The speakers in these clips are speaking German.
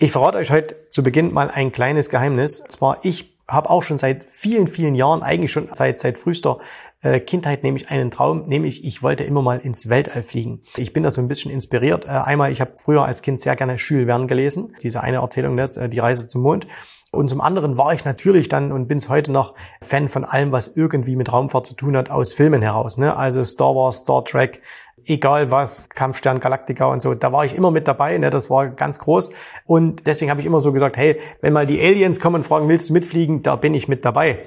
Ich verrate euch heute zu Beginn mal ein kleines Geheimnis. Und zwar, ich habe auch schon seit vielen, vielen Jahren, eigentlich schon seit, seit frühester äh, Kindheit, nämlich einen Traum, nämlich ich wollte immer mal ins Weltall fliegen. Ich bin da so ein bisschen inspiriert. Äh, einmal, ich habe früher als Kind sehr gerne Jules Verne gelesen, diese eine Erzählung, äh, die Reise zum Mond. Und zum anderen war ich natürlich dann und bin es heute noch Fan von allem, was irgendwie mit Raumfahrt zu tun hat, aus Filmen heraus. Ne? Also Star Wars, Star Trek, egal was, Kampfstern, Galaktika und so, da war ich immer mit dabei, ne, das war ganz groß. Und deswegen habe ich immer so gesagt, hey, wenn mal die Aliens kommen und fragen, willst du mitfliegen, da bin ich mit dabei.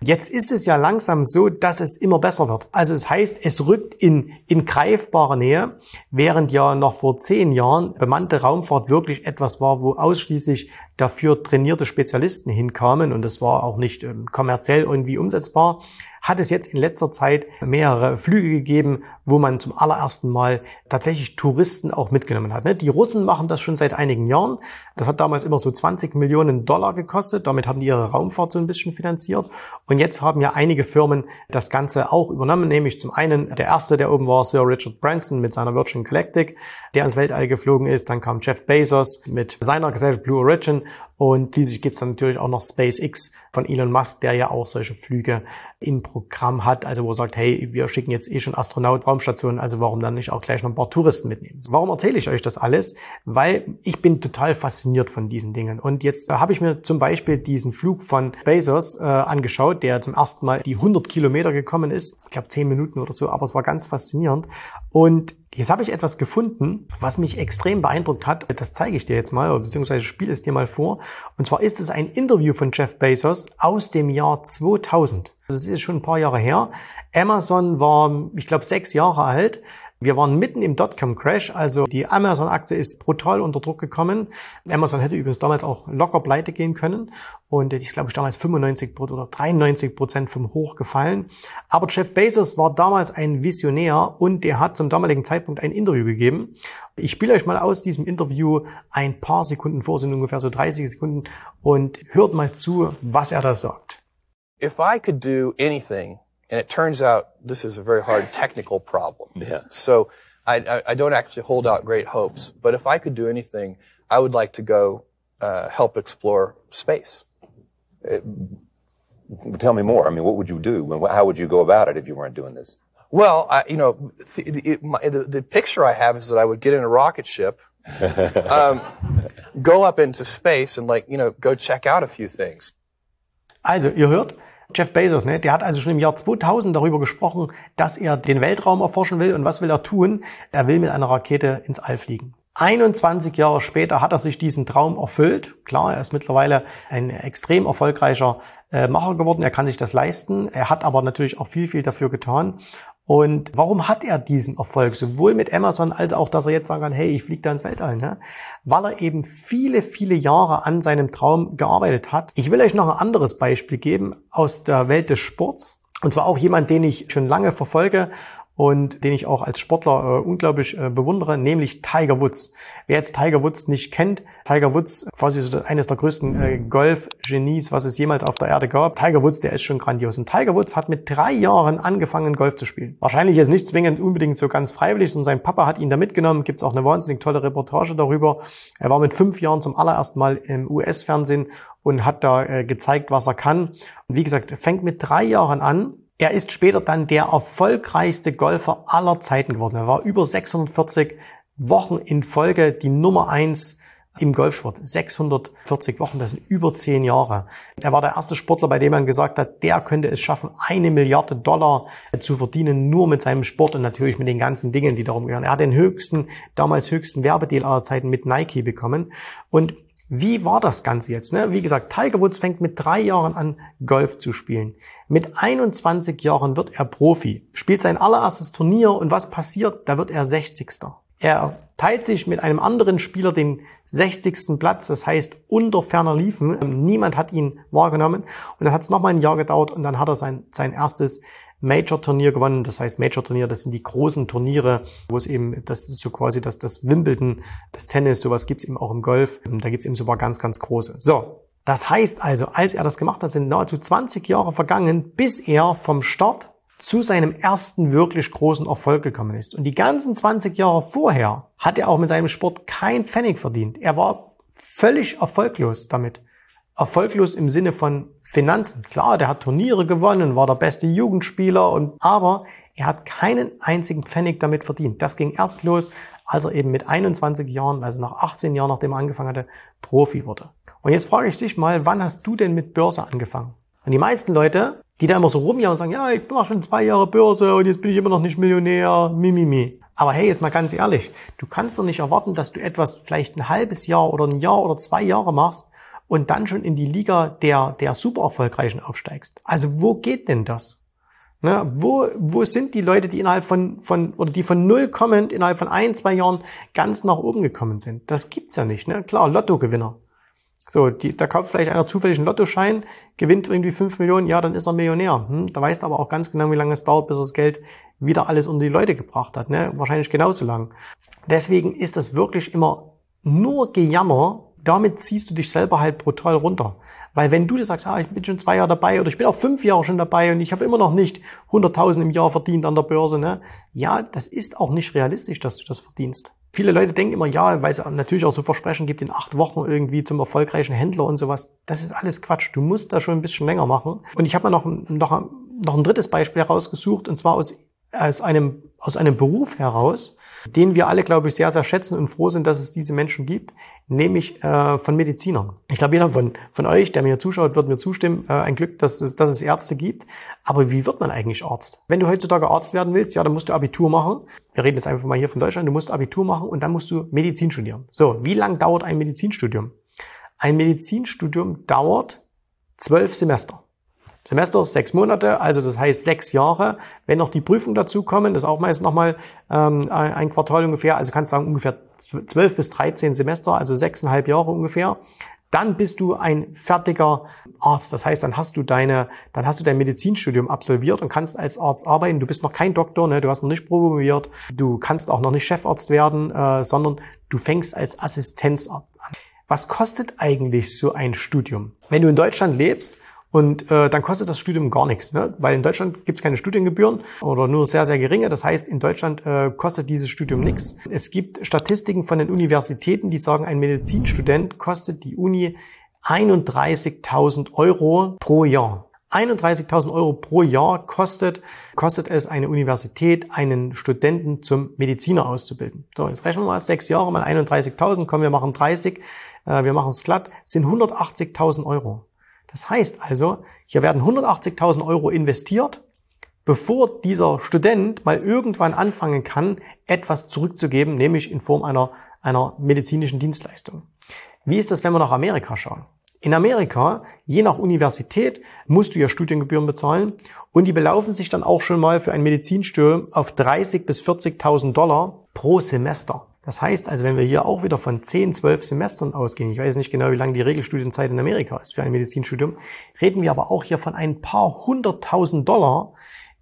Jetzt ist es ja langsam so, dass es immer besser wird. Also es heißt, es rückt in, in greifbare Nähe, während ja noch vor zehn Jahren bemannte Raumfahrt wirklich etwas war, wo ausschließlich dafür trainierte Spezialisten hinkamen und das war auch nicht ähm, kommerziell irgendwie umsetzbar hat es jetzt in letzter Zeit mehrere Flüge gegeben, wo man zum allerersten Mal tatsächlich Touristen auch mitgenommen hat. Ne? Die Russen machen das schon seit einigen Jahren. Das hat damals immer so 20 Millionen Dollar gekostet. Damit haben die ihre Raumfahrt so ein bisschen finanziert. Und jetzt haben ja einige Firmen das Ganze auch übernommen, nämlich zum einen der erste, der oben war, Sir Richard Branson mit seiner Virgin Galactic, der ins Weltall geflogen ist. Dann kam Jeff Bezos mit seiner Gesellschaft Blue Origin und schließlich gibt es dann natürlich auch noch SpaceX von Elon Musk, der ja auch solche Flüge im Programm hat, also wo er sagt, hey, wir schicken jetzt eh schon Astronaut Raumstationen, also warum dann nicht auch gleich noch ein paar Touristen mitnehmen? Warum erzähle ich euch das alles? Weil ich bin total fasziniert von diesen Dingen. Und jetzt habe ich mir zum Beispiel diesen Flug von Bezos äh, angeschaut, der zum ersten Mal die 100 Kilometer gekommen ist. Ich glaube 10 Minuten oder so, aber es war ganz faszinierend. Und Jetzt habe ich etwas gefunden, was mich extrem beeindruckt hat. Das zeige ich dir jetzt mal, beziehungsweise spiele es dir mal vor. Und zwar ist es ein Interview von Jeff Bezos aus dem Jahr 2000. Das ist schon ein paar Jahre her. Amazon war, ich glaube, sechs Jahre alt. Wir waren mitten im Dotcom-Crash, also die Amazon-Aktie ist brutal unter Druck gekommen. Amazon hätte übrigens damals auch locker pleite gehen können und ist, glaube ich, damals 95 oder 93 Prozent vom Hoch gefallen. Aber Jeff Bezos war damals ein Visionär und der hat zum damaligen Zeitpunkt ein Interview gegeben. Ich spiele euch mal aus diesem Interview ein paar Sekunden vor, sind ungefähr so 30 Sekunden und hört mal zu, was er da sagt. If I could do anything And it turns out this is a very hard technical problem. Yeah. So I, I, I, don't actually hold out great hopes, but if I could do anything, I would like to go uh, help explore space. It, tell me more. I mean, what would you do? How would you go about it if you weren't doing this? Well, I, you know, the, it, my, the, the, picture I have is that I would get in a rocket ship, um, go up into space, and like you know, go check out a few things. Also, ihr hört, Jeff Bezos, ne, der hat also schon im Jahr 2000 darüber gesprochen, dass er den Weltraum erforschen will. Und was will er tun? Er will mit einer Rakete ins All fliegen. 21 Jahre später hat er sich diesen Traum erfüllt. Klar, er ist mittlerweile ein extrem erfolgreicher äh, Macher geworden. Er kann sich das leisten. Er hat aber natürlich auch viel, viel dafür getan. Und warum hat er diesen Erfolg? Sowohl mit Amazon als auch, dass er jetzt sagen kann, hey, ich fliege da ins Weltall. Ne? Weil er eben viele, viele Jahre an seinem Traum gearbeitet hat. Ich will euch noch ein anderes Beispiel geben aus der Welt des Sports. Und zwar auch jemand, den ich schon lange verfolge und den ich auch als Sportler äh, unglaublich äh, bewundere, nämlich Tiger Woods. Wer jetzt Tiger Woods nicht kennt, Tiger Woods, quasi so eines der größten äh, Golf-Genies, was es jemals auf der Erde gab. Tiger Woods, der ist schon grandios. Und Tiger Woods hat mit drei Jahren angefangen, Golf zu spielen. Wahrscheinlich jetzt nicht zwingend unbedingt so ganz freiwillig, sondern sein Papa hat ihn da mitgenommen. Gibt es auch eine wahnsinnig tolle Reportage darüber. Er war mit fünf Jahren zum allerersten Mal im US-Fernsehen und hat da äh, gezeigt, was er kann. Und wie gesagt, fängt mit drei Jahren an Er ist später dann der erfolgreichste Golfer aller Zeiten geworden. Er war über 640 Wochen in Folge die Nummer eins im Golfsport. 640 Wochen, das sind über zehn Jahre. Er war der erste Sportler, bei dem man gesagt hat, der könnte es schaffen, eine Milliarde Dollar zu verdienen, nur mit seinem Sport und natürlich mit den ganzen Dingen, die darum gehören. Er hat den höchsten, damals höchsten Werbedeal aller Zeiten mit Nike bekommen. Und wie war das Ganze jetzt? Ne? Wie gesagt, Tiger Woods fängt mit drei Jahren an, Golf zu spielen. Mit 21 Jahren wird er Profi, spielt sein allererstes Turnier und was passiert? Da wird er 60. Er teilt sich mit einem anderen Spieler den 60. Platz, das heißt unter ferner Liefen. Niemand hat ihn wahrgenommen und dann hat es nochmal ein Jahr gedauert und dann hat er sein, sein erstes Major-Turnier gewonnen. Das heißt, Major-Turnier, das sind die großen Turniere, wo es eben, das ist so quasi das, das Wimbledon, das Tennis, sowas gibt's eben auch im Golf. Da gibt's eben sogar ganz, ganz große. So, das heißt also, als er das gemacht hat, sind nahezu 20 Jahre vergangen, bis er vom Start zu seinem ersten wirklich großen Erfolg gekommen ist. Und die ganzen 20 Jahre vorher hat er auch mit seinem Sport kein Pfennig verdient. Er war völlig erfolglos damit erfolglos im Sinne von Finanzen. Klar, der hat Turniere gewonnen, war der beste Jugendspieler und, aber er hat keinen einzigen Pfennig damit verdient. Das ging erst los, als er eben mit 21 Jahren, also nach 18 Jahren, nachdem er angefangen hatte, Profi wurde. Und jetzt frage ich dich mal, wann hast du denn mit Börse angefangen? Und die meisten Leute, die da immer so rumjahren und sagen, ja, ich mache schon zwei Jahre Börse und jetzt bin ich immer noch nicht Millionär, mimimi. Aber hey, jetzt mal ganz ehrlich, du kannst doch nicht erwarten, dass du etwas vielleicht ein halbes Jahr oder ein Jahr oder zwei Jahre machst und dann schon in die Liga der, der super erfolgreichen aufsteigst. Also wo geht denn das? Ne, wo, wo sind die Leute, die innerhalb von, von, oder die von null kommend innerhalb von ein, zwei Jahren ganz nach oben gekommen sind? Das gibt's ja nicht, ne? Klar, Lottogewinner. So, die, da kauft vielleicht einer zufällig einen Lottoschein, gewinnt irgendwie fünf Millionen, ja, dann ist er Millionär. Hm? Da weißt du aber auch ganz genau, wie lange es dauert, bis er das Geld wieder alles unter die Leute gebracht hat. Ne? Wahrscheinlich genauso lang. Deswegen ist das wirklich immer nur Gejammer, damit ziehst du dich selber halt brutal runter. Weil wenn du dir sagst, ah, ich bin schon zwei Jahre dabei oder ich bin auch fünf Jahre schon dabei und ich habe immer noch nicht 100.000 im Jahr verdient an der Börse, ne? Ja, das ist auch nicht realistisch, dass du das verdienst. Viele Leute denken immer, ja, weil es natürlich auch so Versprechen gibt, in acht Wochen irgendwie zum erfolgreichen Händler und sowas. Das ist alles Quatsch. Du musst da schon ein bisschen länger machen. Und ich habe mir noch, noch, noch ein drittes Beispiel herausgesucht, und zwar aus, aus, einem, aus einem Beruf heraus, den wir alle, glaube ich, sehr, sehr schätzen und froh sind, dass es diese Menschen gibt, nämlich äh, von Medizinern. Ich glaube, jeder von, von euch, der mir zuschaut, wird mir zustimmen, äh, ein Glück, dass, es, dass es Ärzte gibt. Aber wie wird man eigentlich Arzt? Wenn du heutzutage Arzt werden willst, ja, dann musst du Abitur machen. Wir reden jetzt einfach mal hier von Deutschland. Du musst Abitur machen und dann musst du Medizin studieren. So, wie lang dauert ein Medizinstudium? Ein Medizinstudium dauert zwölf Semester. Semester sechs Monate, also das heißt sechs Jahre. Wenn noch die Prüfung dazu kommen, das ist auch meist nochmal ähm, ein Quartal ungefähr, also kannst du sagen ungefähr zwölf bis dreizehn Semester, also sechseinhalb Jahre ungefähr. Dann bist du ein fertiger Arzt. Das heißt, dann hast du deine, dann hast du dein Medizinstudium absolviert und kannst als Arzt arbeiten. Du bist noch kein Doktor, ne? du hast noch nicht promoviert, du kannst auch noch nicht Chefarzt werden, äh, sondern du fängst als Assistenzarzt an. Was kostet eigentlich so ein Studium? Wenn du in Deutschland lebst, und äh, dann kostet das Studium gar nichts, ne? weil in Deutschland gibt es keine Studiengebühren oder nur sehr, sehr geringe. Das heißt, in Deutschland äh, kostet dieses Studium nichts. Es gibt Statistiken von den Universitäten, die sagen, ein Medizinstudent kostet die Uni 31.000 Euro pro Jahr. 31.000 Euro pro Jahr kostet, kostet es eine Universität, einen Studenten zum Mediziner auszubilden. So, jetzt rechnen wir mal sechs Jahre mal 31.000, komm, wir machen 30, äh, wir machen es glatt, sind 180.000 Euro. Das heißt also, hier werden 180.000 Euro investiert, bevor dieser Student mal irgendwann anfangen kann, etwas zurückzugeben, nämlich in Form einer, einer medizinischen Dienstleistung. Wie ist das, wenn wir nach Amerika schauen? In Amerika, je nach Universität, musst du ja Studiengebühren bezahlen und die belaufen sich dann auch schon mal für ein Medizinstudium auf 30 bis 40.000 Dollar pro Semester. Das heißt also, wenn wir hier auch wieder von 10, 12 Semestern ausgehen, ich weiß nicht genau, wie lange die Regelstudienzeit in Amerika ist für ein Medizinstudium, reden wir aber auch hier von ein paar hunderttausend Dollar,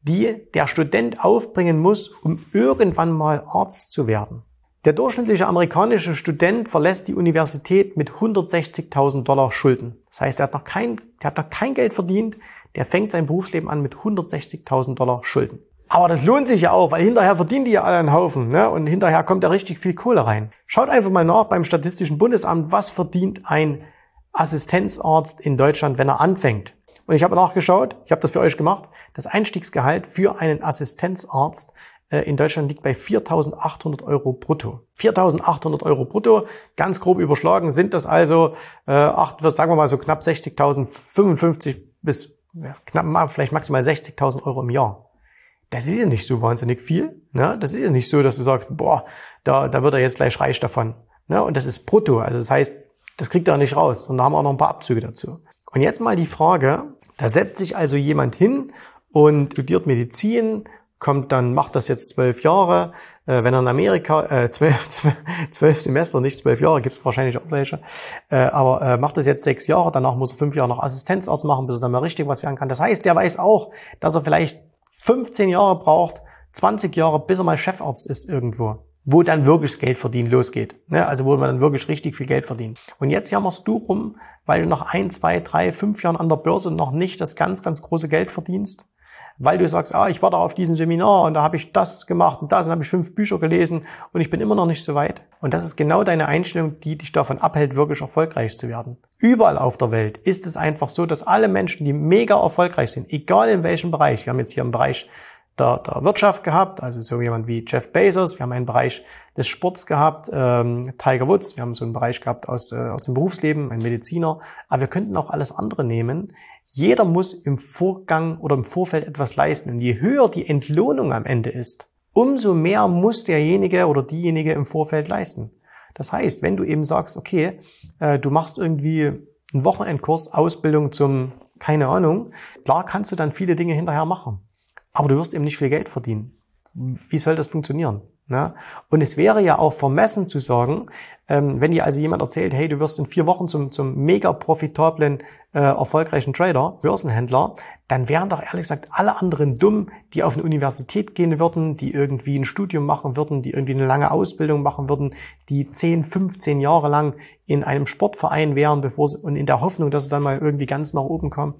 die der Student aufbringen muss, um irgendwann mal Arzt zu werden. Der durchschnittliche amerikanische Student verlässt die Universität mit 160.000 Dollar Schulden. Das heißt, er hat noch kein, der hat noch kein Geld verdient, der fängt sein Berufsleben an mit 160.000 Dollar Schulden. Aber das lohnt sich ja auch, weil hinterher verdienen die ja alle einen Haufen ne? und hinterher kommt da richtig viel Kohle rein. Schaut einfach mal nach beim Statistischen Bundesamt, was verdient ein Assistenzarzt in Deutschland, wenn er anfängt. Und ich habe nachgeschaut, ich habe das für euch gemacht, das Einstiegsgehalt für einen Assistenzarzt äh, in Deutschland liegt bei 4.800 Euro brutto. 4.800 Euro brutto, ganz grob überschlagen, sind das also, äh, acht, sagen wir mal so knapp 60.000, 55 bis ja, knapp vielleicht maximal 60.000 Euro im Jahr. Das ist ja nicht so wahnsinnig viel. Ne? Das ist ja nicht so, dass du sagst, boah, da, da wird er jetzt gleich reich davon. Ne? Und das ist brutto. Also das heißt, das kriegt er nicht raus. Und da haben wir auch noch ein paar Abzüge dazu. Und jetzt mal die Frage, da setzt sich also jemand hin und studiert Medizin kommt dann, macht das jetzt zwölf Jahre. Äh, wenn er in Amerika, äh, zwölf, zwölf Semester, nicht zwölf Jahre, gibt es wahrscheinlich auch welche, äh, aber äh, macht das jetzt sechs Jahre, danach muss er fünf Jahre noch Assistenzarzt machen, bis er dann mal richtig was werden kann. Das heißt, der weiß auch, dass er vielleicht 15 Jahre braucht, 20 Jahre, bis er mal Chefarzt ist irgendwo wo dann wirklich das Geld verdienen losgeht. Ne? Also wo man dann wirklich richtig viel Geld verdient. Und jetzt jammerst du rum, weil du nach ein, zwei, drei, fünf Jahren an der Börse noch nicht das ganz, ganz große Geld verdienst weil du sagst, ah, ich war da auf diesem Seminar und da habe ich das gemacht und das und habe ich fünf Bücher gelesen und ich bin immer noch nicht so weit. Und das ist genau deine Einstellung, die dich davon abhält, wirklich erfolgreich zu werden. Überall auf der Welt ist es einfach so, dass alle Menschen, die mega erfolgreich sind, egal in welchem Bereich, wir haben jetzt hier im Bereich der, der Wirtschaft gehabt, also so jemand wie Jeff Bezos. Wir haben einen Bereich des Sports gehabt, ähm, Tiger Woods. Wir haben so einen Bereich gehabt aus, äh, aus dem Berufsleben, ein Mediziner. Aber wir könnten auch alles andere nehmen. Jeder muss im Vorgang oder im Vorfeld etwas leisten. Und je höher die Entlohnung am Ende ist, umso mehr muss derjenige oder diejenige im Vorfeld leisten. Das heißt, wenn du eben sagst, okay, äh, du machst irgendwie einen Wochenendkurs, Ausbildung zum, keine Ahnung, klar kannst du dann viele Dinge hinterher machen. Aber du wirst eben nicht viel Geld verdienen. Wie soll das funktionieren? Ne? Und es wäre ja auch vermessen zu sagen, ähm, wenn dir also jemand erzählt, hey, du wirst in vier Wochen zum, zum mega profitablen, äh, erfolgreichen Trader, Börsenhändler, dann wären doch ehrlich gesagt alle anderen dumm, die auf eine Universität gehen würden, die irgendwie ein Studium machen würden, die irgendwie eine lange Ausbildung machen würden, die 10, 15 Jahre lang in einem Sportverein wären, bevor sie, und in der Hoffnung, dass sie dann mal irgendwie ganz nach oben kommen,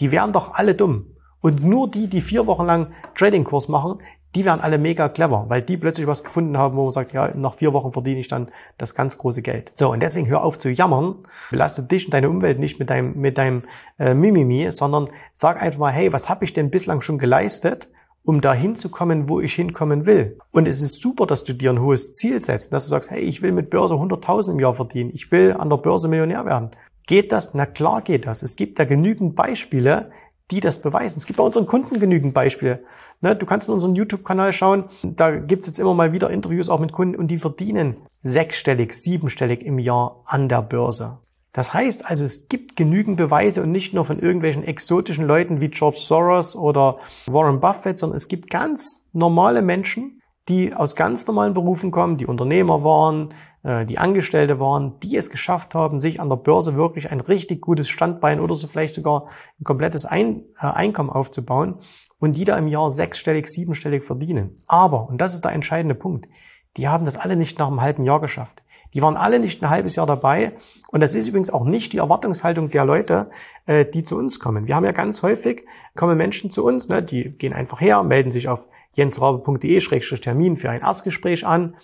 die wären doch alle dumm. Und nur die, die vier Wochen lang Trading-Kurs machen, die werden alle mega clever, weil die plötzlich was gefunden haben, wo man sagt, ja, nach vier Wochen verdiene ich dann das ganz große Geld. So, und deswegen hör auf zu jammern, belaste dich und deine Umwelt nicht mit deinem, mit deinem äh, Mimimi, sondern sag einfach mal, hey, was habe ich denn bislang schon geleistet, um da hinzukommen, wo ich hinkommen will. Und es ist super, dass du dir ein hohes Ziel setzt, dass du sagst, hey, ich will mit Börse 100.000 im Jahr verdienen, ich will an der Börse Millionär werden. Geht das? Na klar geht das. Es gibt da genügend Beispiele, die das beweisen. Es gibt bei unseren Kunden genügend Beispiele. Ne, du kannst in unseren YouTube-Kanal schauen, da gibt's jetzt immer mal wieder Interviews auch mit Kunden und die verdienen sechsstellig, siebenstellig im Jahr an der Börse. Das heißt also, es gibt genügend Beweise und nicht nur von irgendwelchen exotischen Leuten wie George Soros oder Warren Buffett, sondern es gibt ganz normale Menschen, die aus ganz normalen Berufen kommen, die Unternehmer waren, äh, die Angestellte waren, die es geschafft haben, sich an der Börse wirklich ein richtig gutes Standbein oder so vielleicht sogar ein komplettes ein äh, Einkommen aufzubauen und die da im Jahr sechsstellig, siebenstellig verdienen. Aber, und das ist der entscheidende Punkt, die haben das alle nicht nach einem halben Jahr geschafft. Die waren alle nicht ein halbes Jahr dabei. Und das ist übrigens auch nicht die Erwartungshaltung der Leute, äh, die zu uns kommen. Wir haben ja ganz häufig, kommen Menschen zu uns, ne, die gehen einfach her, melden sich auf jensrabe.de-termin für ein Erstgespräch an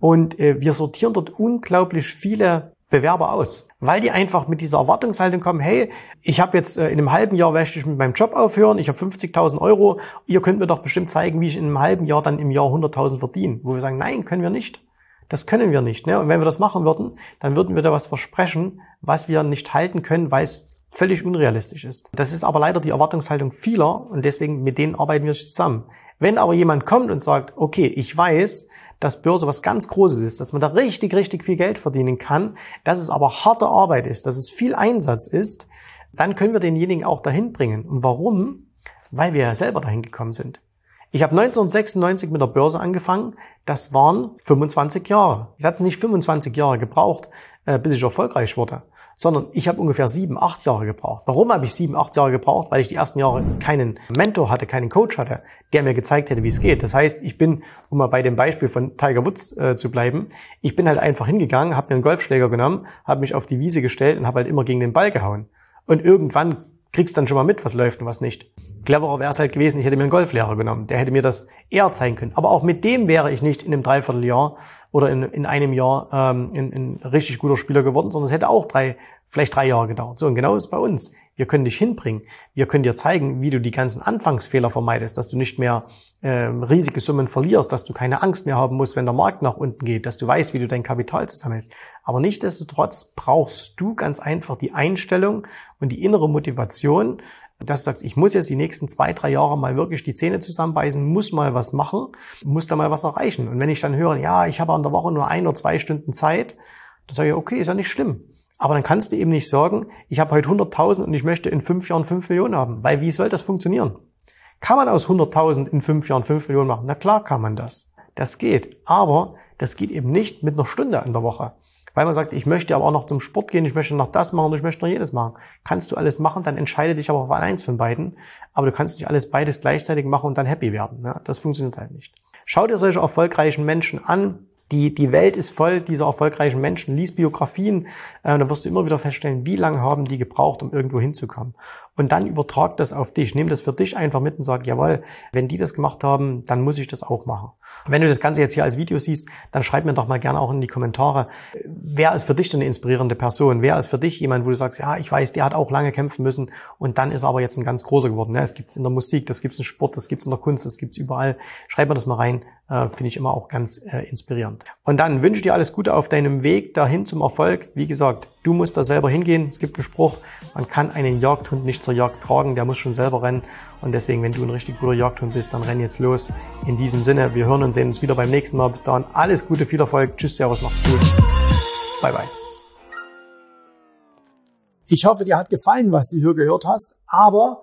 und äh, wir sortieren dort unglaublich viele Bewerber aus, weil die einfach mit dieser Erwartungshaltung kommen, hey, ich habe jetzt äh, in einem halben Jahr möchte ich mit meinem Job aufhören, ich habe 50.000 Euro, ihr könnt mir doch bestimmt zeigen, wie ich in einem halben Jahr dann im Jahr 100.000 verdiene. Wo wir sagen, nein, können wir nicht. Das können wir nicht. Ne? Und wenn wir das machen würden, dann würden wir da was versprechen, was wir nicht halten können, weil es völlig unrealistisch ist. Das ist aber leider die Erwartungshaltung vieler und deswegen mit denen arbeiten wir zusammen. Wenn aber jemand kommt und sagt, okay, ich weiß, dass Börse was ganz Großes ist, dass man da richtig, richtig viel Geld verdienen kann, dass es aber harte Arbeit ist, dass es viel Einsatz ist, dann können wir denjenigen auch dahin bringen. Und warum? Weil wir ja selber dahin gekommen sind. Ich habe 1996 mit der Börse angefangen. Das waren 25 Jahre. Ich hatte nicht 25 Jahre gebraucht, äh, bis ich erfolgreich wurde sondern ich habe ungefähr sieben, acht Jahre gebraucht. Warum habe ich sieben, acht Jahre gebraucht? Weil ich die ersten Jahre keinen Mentor hatte, keinen Coach hatte, der mir gezeigt hätte, wie es geht. Das heißt, ich bin, um mal bei dem Beispiel von Tiger Woods äh, zu bleiben, ich bin halt einfach hingegangen, habe mir einen Golfschläger genommen, habe mich auf die Wiese gestellt und habe halt immer gegen den Ball gehauen. Und irgendwann kriegst dann schon mal mit, was läuft und was nicht. Cleverer wäre es halt gewesen, ich hätte mir einen Golflehrer genommen. Der hätte mir das eher zeigen können. Aber auch mit dem wäre ich nicht in einem Dreivierteljahr oder in, in einem Jahr ähm, ein, ein richtig guter Spieler geworden, sondern es hätte auch drei, vielleicht drei Jahre gedauert. So, und genau ist bei uns. Wir können dich hinbringen. Wir können dir zeigen, wie du die ganzen Anfangsfehler vermeidest, dass du nicht mehr äh, riesige Summen verlierst, dass du keine Angst mehr haben musst, wenn der Markt nach unten geht, dass du weißt, wie du dein Kapital zusammenhältst. Aber nichtsdestotrotz brauchst du ganz einfach die Einstellung und die innere Motivation, dass du sagst, ich muss jetzt die nächsten zwei, drei Jahre mal wirklich die Zähne zusammenbeißen, muss mal was machen, muss da mal was erreichen. Und wenn ich dann höre, ja, ich habe an der Woche nur ein oder zwei Stunden Zeit, dann sage ich, okay, ist ja nicht schlimm. Aber dann kannst du eben nicht sagen, ich habe heute 100.000 und ich möchte in fünf Jahren fünf Millionen haben. Weil wie soll das funktionieren? Kann man aus 100.000 in fünf Jahren fünf Millionen machen? Na klar kann man das. Das geht. Aber das geht eben nicht mit einer Stunde in der Woche. Weil man sagt, ich möchte aber auch noch zum Sport gehen, ich möchte noch das machen, ich möchte noch jedes machen. Kannst du alles machen, dann entscheide dich aber für eins von beiden. Aber du kannst nicht alles beides gleichzeitig machen und dann happy werden. Das funktioniert halt nicht. Schau dir solche erfolgreichen Menschen an, die, die Welt ist voll dieser erfolgreichen Menschen. Lies Biografien, äh, da wirst du immer wieder feststellen, wie lange haben die gebraucht, um irgendwo hinzukommen. Und dann übertrag das auf dich. Nimm das für dich einfach mit und sag, jawohl, wenn die das gemacht haben, dann muss ich das auch machen. Wenn du das Ganze jetzt hier als Video siehst, dann schreib mir doch mal gerne auch in die Kommentare, wer ist für dich so eine inspirierende Person? Wer ist für dich jemand, wo du sagst, ja, ich weiß, der hat auch lange kämpfen müssen und dann ist aber jetzt ein ganz großer geworden. Es gibt es in der Musik, das gibt es im Sport, das gibt es in der Kunst, das gibt es überall. Schreib mir das mal rein, äh, finde ich immer auch ganz äh, inspirierend. Und dann wünsche dir alles Gute auf deinem Weg dahin zum Erfolg. Wie gesagt, du musst da selber hingehen. Es gibt einen Spruch, man kann einen Jagdhund nicht zur Jagd tragen, der muss schon selber rennen. Und deswegen, wenn du ein richtig guter Jagdhund bist, dann renn jetzt los. In diesem Sinne, wir hören und sehen uns wieder beim nächsten Mal. Bis dahin, alles Gute, viel Erfolg. Tschüss, Servus, macht's gut. Bye, bye. Ich hoffe, dir hat gefallen, was du hier gehört hast, aber